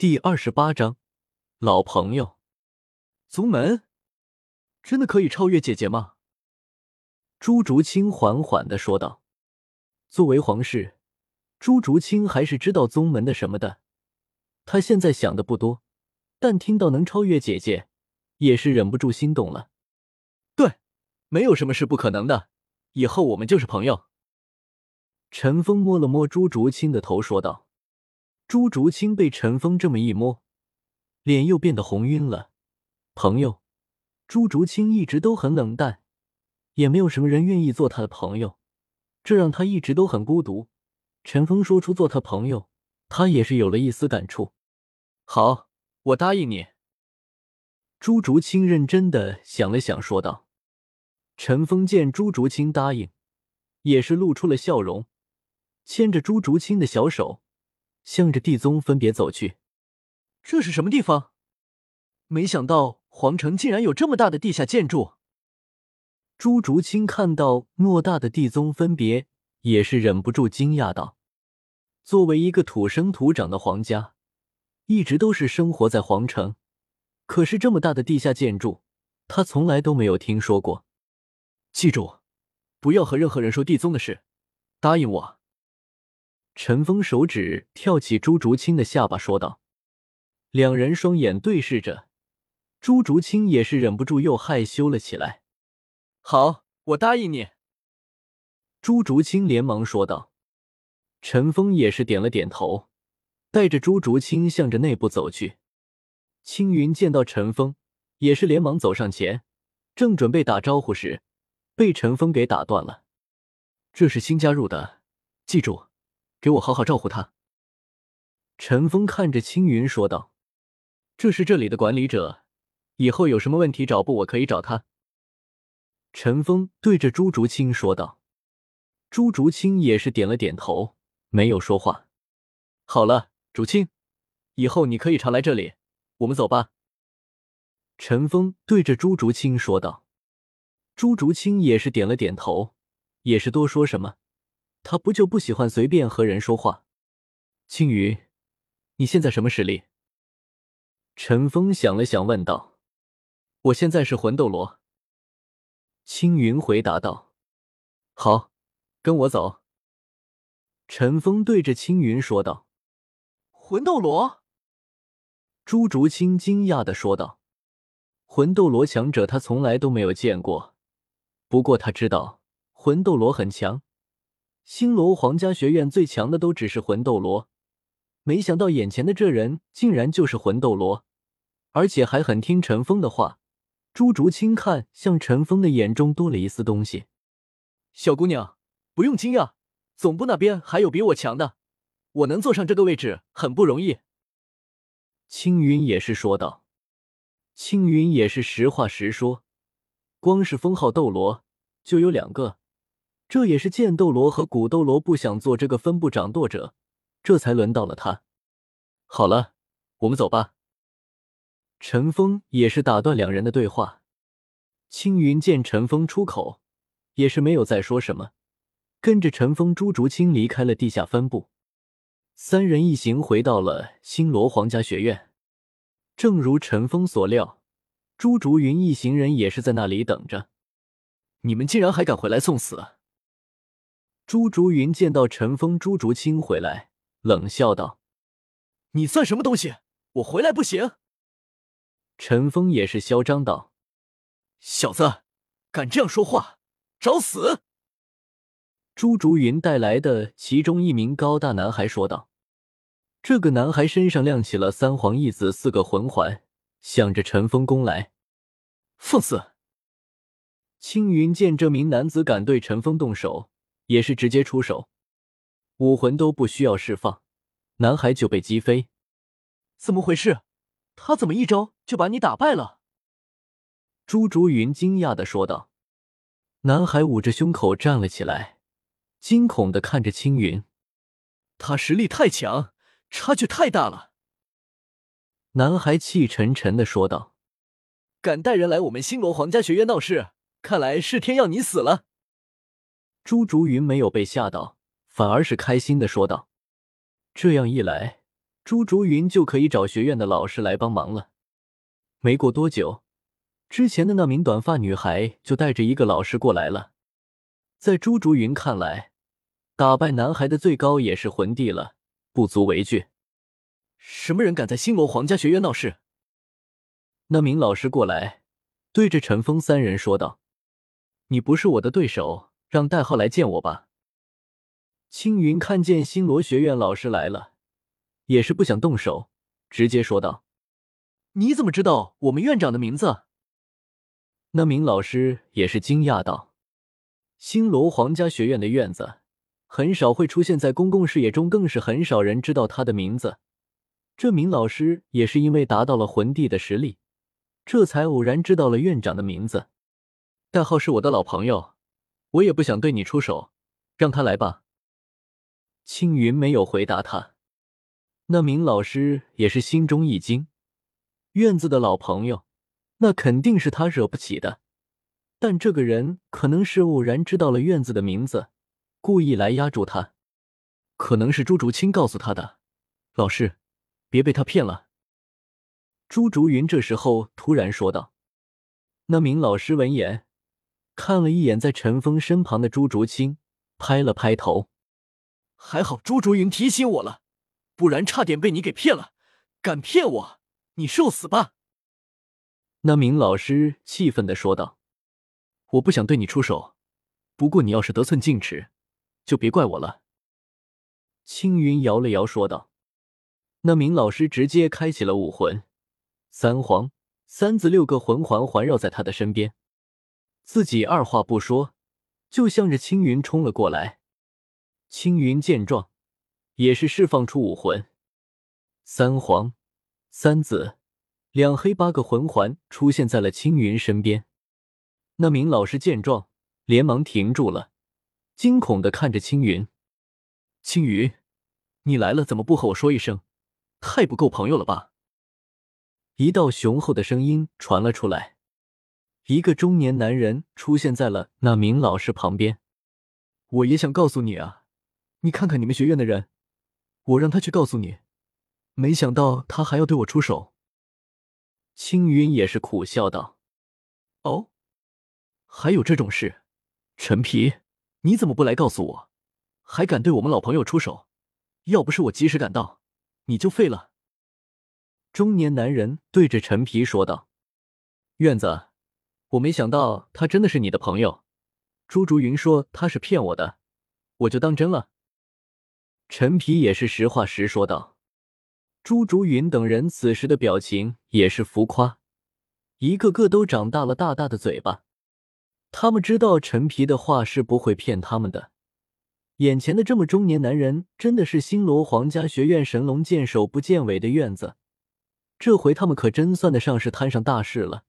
第二十八章，老朋友，宗门真的可以超越姐姐吗？朱竹清缓缓的说道。作为皇室，朱竹清还是知道宗门的什么的。他现在想的不多，但听到能超越姐姐，也是忍不住心动了。对，没有什么是不可能的。以后我们就是朋友。陈峰摸了摸朱竹清的头，说道。朱竹清被陈峰这么一摸，脸又变得红晕了。朋友，朱竹清一直都很冷淡，也没有什么人愿意做他的朋友，这让他一直都很孤独。陈峰说出做他朋友，他也是有了一丝感触。好，我答应你。朱竹清认真的想了想，说道。陈峰见朱竹清答应，也是露出了笑容，牵着朱竹清的小手。向着地宗分别走去。这是什么地方？没想到皇城竟然有这么大的地下建筑。朱竹清看到偌大的地宗分别，也是忍不住惊讶道：“作为一个土生土长的皇家，一直都是生活在皇城，可是这么大的地下建筑，他从来都没有听说过。记住，不要和任何人说地宗的事，答应我。”陈峰手指跳起朱竹清的下巴，说道：“两人双眼对视着，朱竹清也是忍不住又害羞了起来。好，我答应你。”朱竹清连忙说道。陈峰也是点了点头，带着朱竹清向着内部走去。青云见到陈峰，也是连忙走上前，正准备打招呼时，被陈峰给打断了：“这是新加入的，记住。”给我好好照顾他。陈峰看着青云说道：“这是这里的管理者，以后有什么问题找不我可以找他。”陈峰对着朱竹清说道。朱竹清也是点了点头，没有说话。好了，竹清，以后你可以常来这里。我们走吧。陈峰对着朱竹清说道。朱竹清也是点了点头，也是多说什么。他不就不喜欢随便和人说话？青云，你现在什么实力？陈峰想了想，问道：“我现在是魂斗罗。”青云回答道：“好，跟我走。”陈峰对着青云说道：“魂斗罗。”朱竹清惊讶的说道：“魂斗罗强者，他从来都没有见过。不过他知道魂斗罗很强。”星罗皇家学院最强的都只是魂斗罗，没想到眼前的这人竟然就是魂斗罗，而且还很听陈峰的话。朱竹清看向陈峰的眼中多了一丝东西。小姑娘，不用惊讶，总部那边还有比我强的，我能坐上这个位置很不容易。青云也是说道。青云也是实话实说，光是封号斗罗就有两个。这也是剑斗罗和古斗罗不想做这个分部掌舵者，这才轮到了他。好了，我们走吧。陈峰也是打断两人的对话。青云见陈峰出口，也是没有再说什么，跟着陈峰、朱竹清离开了地下分部。三人一行回到了星罗皇家学院。正如陈峰所料，朱竹云一行人也是在那里等着。你们竟然还敢回来送死！朱竹云见到陈峰、朱竹清回来，冷笑道：“你算什么东西？我回来不行？”陈峰也是嚣张道：“小子，敢这样说话，找死！”朱竹云带来的其中一名高大男孩说道：“这个男孩身上亮起了三皇一子四个魂环，向着陈峰攻来。”放肆！青云见这名男子敢对陈峰动手。也是直接出手，武魂都不需要释放，男孩就被击飞。怎么回事？他怎么一招就把你打败了？朱竹云惊讶的说道。男孩捂着胸口站了起来，惊恐的看着青云。他实力太强，差距太大了。男孩气沉沉的说道：“敢带人来我们星罗皇家学院闹事，看来是天要你死了。”朱竹云没有被吓到，反而是开心的说道：“这样一来，朱竹云就可以找学院的老师来帮忙了。没过多久，之前的那名短发女孩就带着一个老师过来了。在朱竹云看来，打败男孩的最高也是魂帝了，不足为惧。什么人敢在星罗皇家学院闹事？那名老师过来，对着陈峰三人说道：“你不是我的对手，让代号来见我吧。”青云看见星罗学院老师来了，也是不想动手，直接说道：“你怎么知道我们院长的名字？”那名老师也是惊讶道：“星罗皇家学院的院子很少会出现在公共视野中，更是很少人知道他的名字。这名老师也是因为达到了魂帝的实力，这才偶然知道了院长的名字。代号是我的老朋友，我也不想对你出手，让他来吧。”青云没有回答他，那名老师也是心中一惊。院子的老朋友，那肯定是他惹不起的。但这个人可能是偶然知道了院子的名字，故意来压住他。可能是朱竹清告诉他的。老师，别被他骗了。朱竹云这时候突然说道。那名老师闻言，看了一眼在陈峰身旁的朱竹清，拍了拍头。还好朱竹云提醒我了，不然差点被你给骗了。敢骗我，你受死吧！那名老师气愤的说道：“我不想对你出手，不过你要是得寸进尺，就别怪我了。”青云摇了摇说道。那名老师直接开启了武魂，三皇、三子六个魂环环绕在他的身边，自己二话不说，就向着青云冲了过来。青云见状，也是释放出武魂，三黄、三紫、两黑八个魂环出现在了青云身边。那名老师见状，连忙停住了，惊恐的看着青云：“青云，你来了，怎么不和我说一声？太不够朋友了吧？”一道雄厚的声音传了出来，一个中年男人出现在了那名老师旁边：“我也想告诉你啊。”你看看你们学院的人，我让他去告诉你，没想到他还要对我出手。青云也是苦笑道：“哦，还有这种事？陈皮，你怎么不来告诉我？还敢对我们老朋友出手？要不是我及时赶到，你就废了。”中年男人对着陈皮说道：“院子，我没想到他真的是你的朋友。朱竹云说他是骗我的，我就当真了。”陈皮也是实话实说道，朱竹云等人此时的表情也是浮夸，一个个都长大了大大的嘴巴。他们知道陈皮的话是不会骗他们的。眼前的这么中年男人，真的是星罗皇家学院神龙见首不见尾的院子，这回他们可真算得上是摊上大事了。